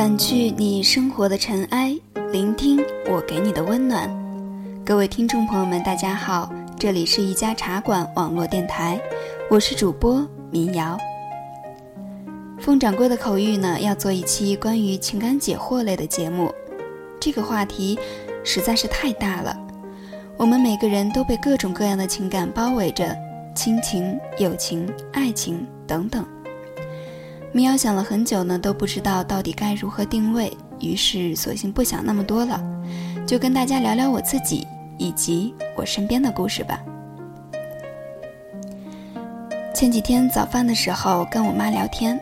掸去你生活的尘埃，聆听我给你的温暖。各位听众朋友们，大家好，这里是一家茶馆网络电台，我是主播民谣。凤掌柜的口谕呢，要做一期关于情感解惑类的节目。这个话题实在是太大了，我们每个人都被各种各样的情感包围着，亲情、友情、爱情等等。民谣想了很久呢，都不知道到底该如何定位，于是索性不想那么多了，就跟大家聊聊我自己以及我身边的故事吧。前几天早饭的时候跟我妈聊天，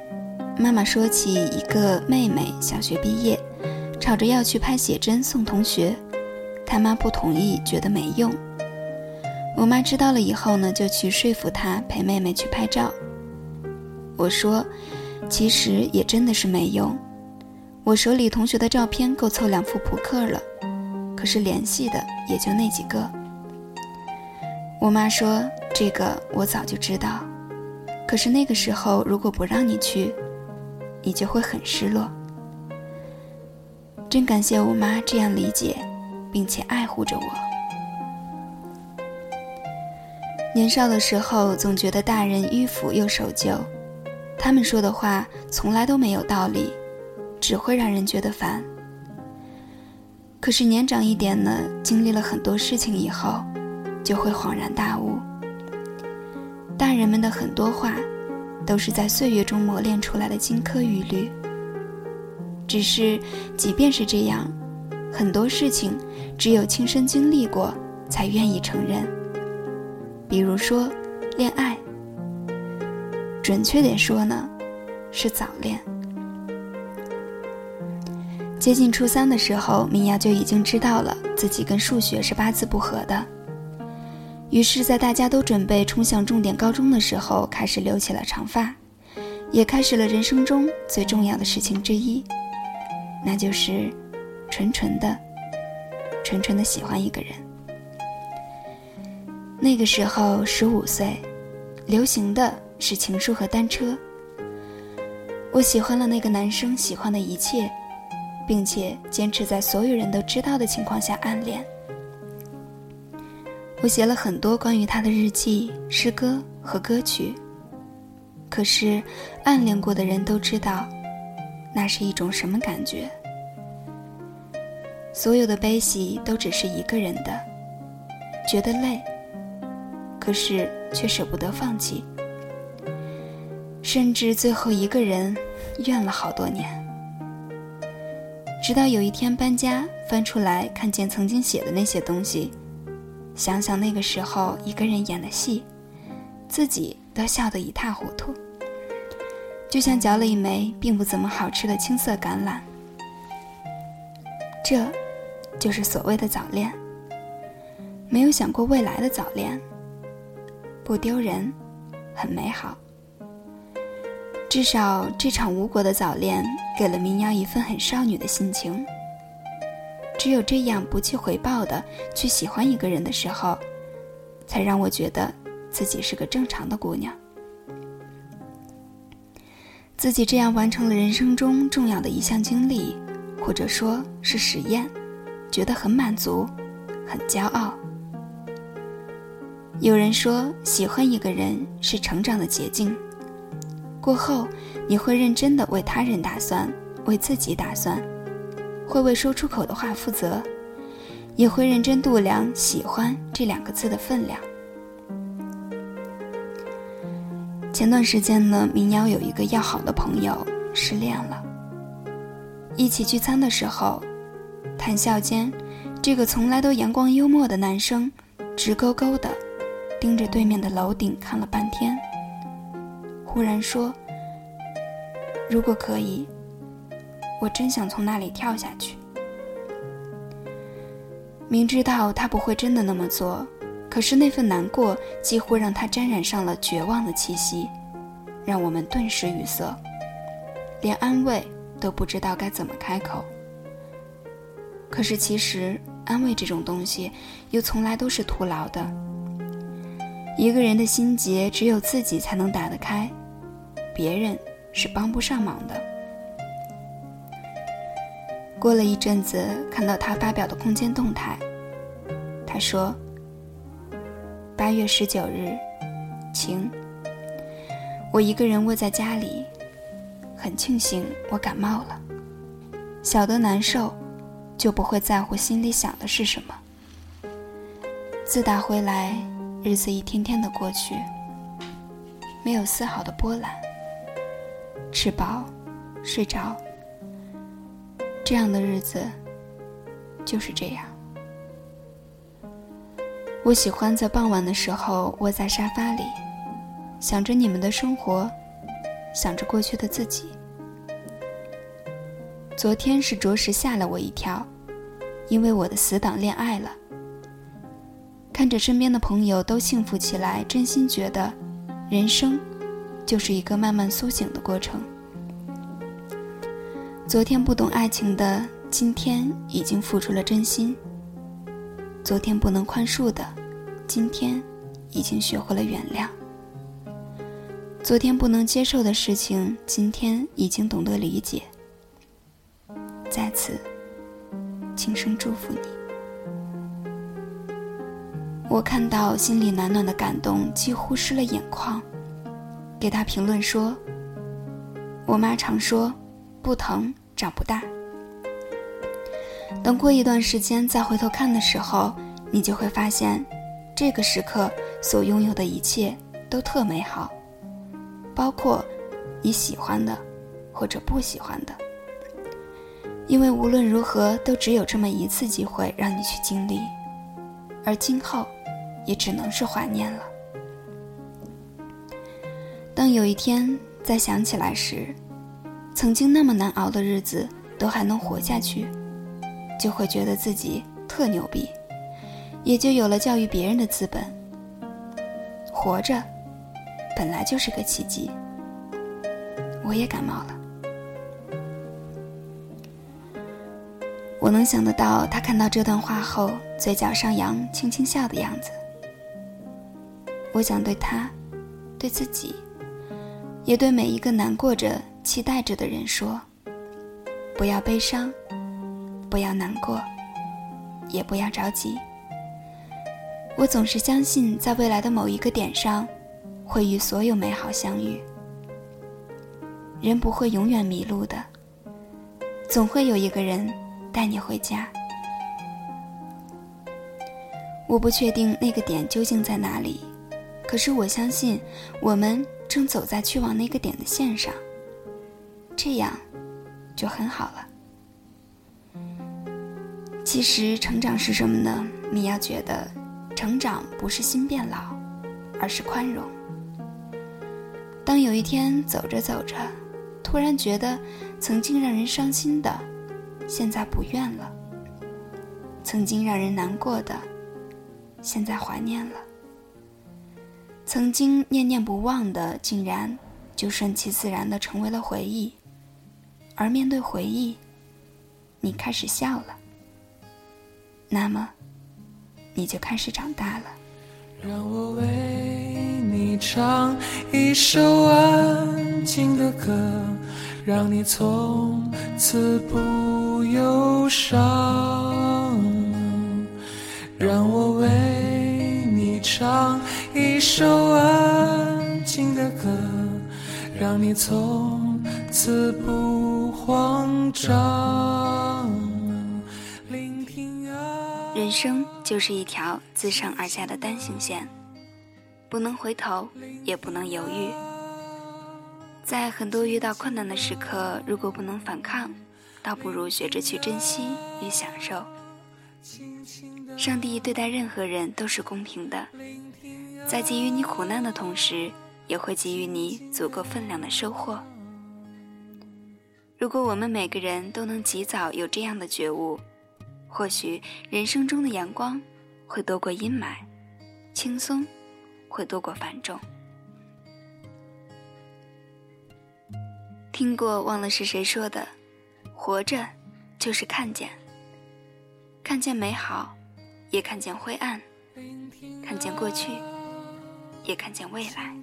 妈妈说起一个妹妹小学毕业，吵着要去拍写真送同学，他妈不同意，觉得没用。我妈知道了以后呢，就去说服她陪妹妹去拍照。我说。其实也真的是没用，我手里同学的照片够凑两副扑克了，可是联系的也就那几个。我妈说：“这个我早就知道，可是那个时候如果不让你去，你就会很失落。”真感谢我妈这样理解，并且爱护着我。年少的时候总觉得大人迂腐又守旧。他们说的话从来都没有道理，只会让人觉得烦。可是年长一点呢，经历了很多事情以后，就会恍然大悟。大人们的很多话，都是在岁月中磨练出来的金科玉律。只是，即便是这样，很多事情只有亲身经历过，才愿意承认。比如说，恋爱。准确点说呢，是早恋。接近初三的时候，明雅就已经知道了自己跟数学是八字不合的。于是，在大家都准备冲向重点高中的时候，开始留起了长发，也开始了人生中最重要的事情之一，那就是纯纯的、纯纯的喜欢一个人。那个时候十五岁，流行的。是情书和单车。我喜欢了那个男生喜欢的一切，并且坚持在所有人都知道的情况下暗恋。我写了很多关于他的日记、诗歌和歌曲。可是，暗恋过的人都知道，那是一种什么感觉。所有的悲喜都只是一个人的，觉得累，可是却舍不得放弃。甚至最后一个人怨了好多年，直到有一天搬家翻出来看见曾经写的那些东西，想想那个时候一个人演的戏，自己都笑得一塌糊涂，就像嚼了一枚并不怎么好吃的青色橄榄。这，就是所谓的早恋。没有想过未来的早恋，不丢人，很美好。至少这场无果的早恋给了民谣一份很少女的心情。只有这样不计回报的去喜欢一个人的时候，才让我觉得自己是个正常的姑娘。自己这样完成了人生中重要的一项经历，或者说是实验，觉得很满足，很骄傲。有人说，喜欢一个人是成长的捷径。过后，你会认真的为他人打算，为自己打算，会为说出口的话负责，也会认真度量“喜欢”这两个字的分量。前段时间呢，民谣有一个要好的朋友失恋了。一起聚餐的时候，谈笑间，这个从来都阳光幽默的男生，直勾勾的盯着对面的楼顶看了半天。忽然说：“如果可以，我真想从那里跳下去。”明知道他不会真的那么做，可是那份难过几乎让他沾染上了绝望的气息，让我们顿时语塞，连安慰都不知道该怎么开口。可是其实安慰这种东西，又从来都是徒劳的。一个人的心结，只有自己才能打得开。别人是帮不上忙的。过了一阵子，看到他发表的空间动态，他说：“八月十九日，晴。我一个人窝在家里，很庆幸我感冒了。晓得难受，就不会在乎心里想的是什么。自打回来，日子一天天的过去，没有丝毫的波澜。吃饱，睡着。”这样的日子就是这样。我喜欢在傍晚的时候窝在沙发里，想着你们的生活，想着过去的自己。昨天是着实吓了我一跳，因为我的死党恋爱了。看着身边的朋友都幸福起来，真心觉得，人生就是一个慢慢苏醒的过程。昨天不懂爱情的，今天已经付出了真心；昨天不能宽恕的，今天已经学会了原谅；昨天不能接受的事情，今天已经懂得理解。在此，轻声祝福你。我看到心里暖暖的感动，几乎湿了眼眶，给他评论说：“我妈常说。”不疼，长不大。等过一段时间再回头看的时候，你就会发现，这个时刻所拥有的一切都特美好，包括你喜欢的或者不喜欢的。因为无论如何都只有这么一次机会让你去经历，而今后也只能是怀念了。当有一天再想起来时，曾经那么难熬的日子都还能活下去，就会觉得自己特牛逼，也就有了教育别人的资本。活着，本来就是个奇迹。我也感冒了，我能想得到他看到这段话后嘴角上扬、轻轻笑的样子。我想对他，对自己，也对每一个难过着。期待着的人说：“不要悲伤，不要难过，也不要着急。我总是相信，在未来的某一个点上，会与所有美好相遇。人不会永远迷路的，总会有一个人带你回家。我不确定那个点究竟在哪里，可是我相信，我们正走在去往那个点的线上。”这样，就很好了。其实，成长是什么呢？米娅觉得，成长不是心变老，而是宽容。当有一天走着走着，突然觉得曾经让人伤心的，现在不怨了；曾经让人难过的，现在怀念了；曾经念念不忘的，竟然就顺其自然的成为了回忆。而面对回忆，你开始笑了，那么你就开始长大了。让我为你唱一首安静的歌，让你从此不忧伤。让我为你唱一首安静的歌，让你从此不。慌张。聆听啊人生就是一条自上而下的单行线，不能回头，也不能犹豫。在很多遇到困难的时刻，如果不能反抗，倒不如学着去珍惜与享受。上帝对待任何人都是公平的，在给予你苦难的同时，也会给予你足够分量的收获。如果我们每个人都能及早有这样的觉悟，或许人生中的阳光会多过阴霾，轻松会多过繁重。听过忘了是谁说的，活着就是看见，看见美好，也看见灰暗，看见过去，也看见未来。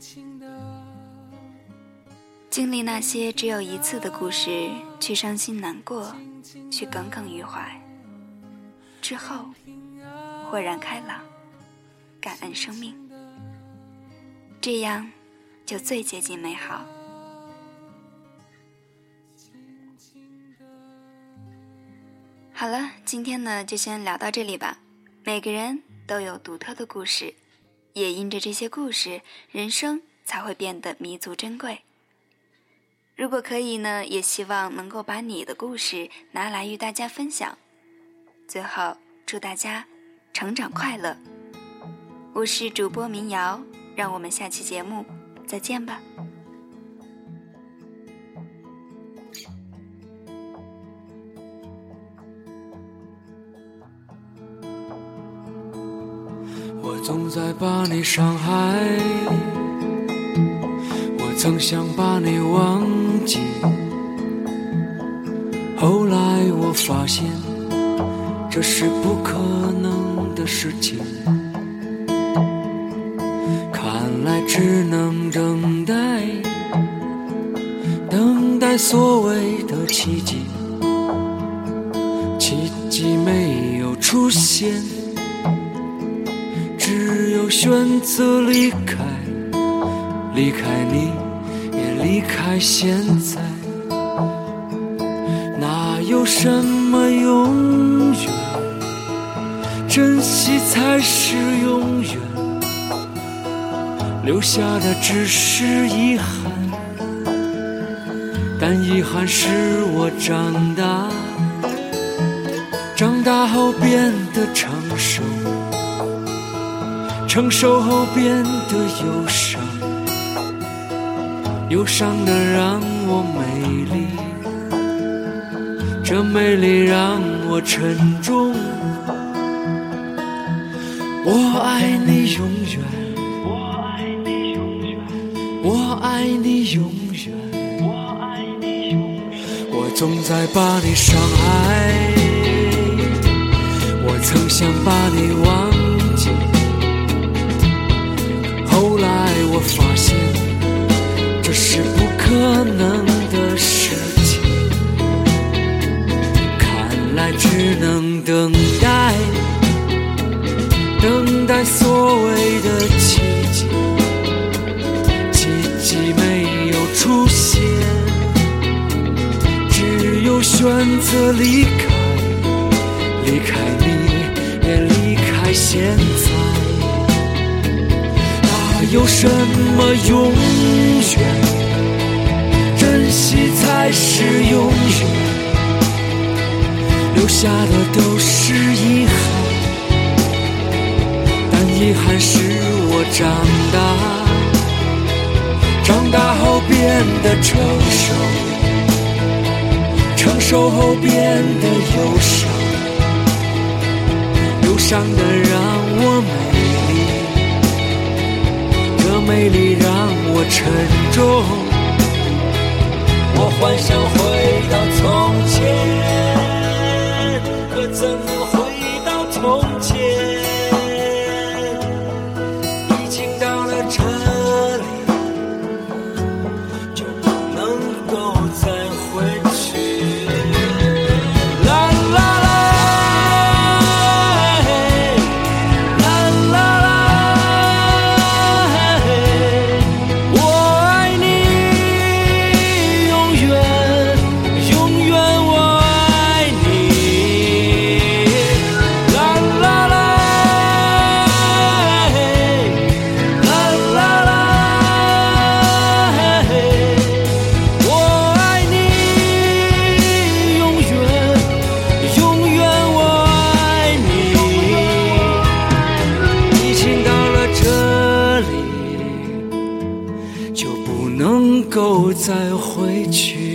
经历那些只有一次的故事，去伤心难过，去耿耿于怀，之后豁然开朗，感恩生命，这样就最接近美好。好了，今天呢就先聊到这里吧。每个人都有独特的故事，也因着这些故事，人生才会变得弥足珍贵。如果可以呢，也希望能够把你的故事拿来与大家分享。最后，祝大家成长快乐。我是主播民谣，让我们下期节目再见吧。再把你伤害，我曾想把你忘记，后来我发现这是不可能的事情，看来只能等待，等待所谓的奇迹，奇迹没有出现。选择离开，离开你，也离开现在。哪有什么永远？珍惜才是永远。留下的只是遗憾，但遗憾使我长大，长大后变得成熟。成熟后变得忧伤，忧伤的让我美丽，这美丽让我沉重。我爱你永远，我爱你永远，我爱你永远，我爱你永远。我总在把你伤害，我曾想把你忘记。我发现这是不可能的事情，看来只能等待，等待所谓的奇迹，奇迹没有出现，只有选择离开，离开你也离开现在。有什么永远？珍惜才是永远。留下的都是遗憾，但遗憾使我长大，长大后变得成熟，成熟后变得忧伤，忧伤的让我美丽让我沉重，我幻想够再回去。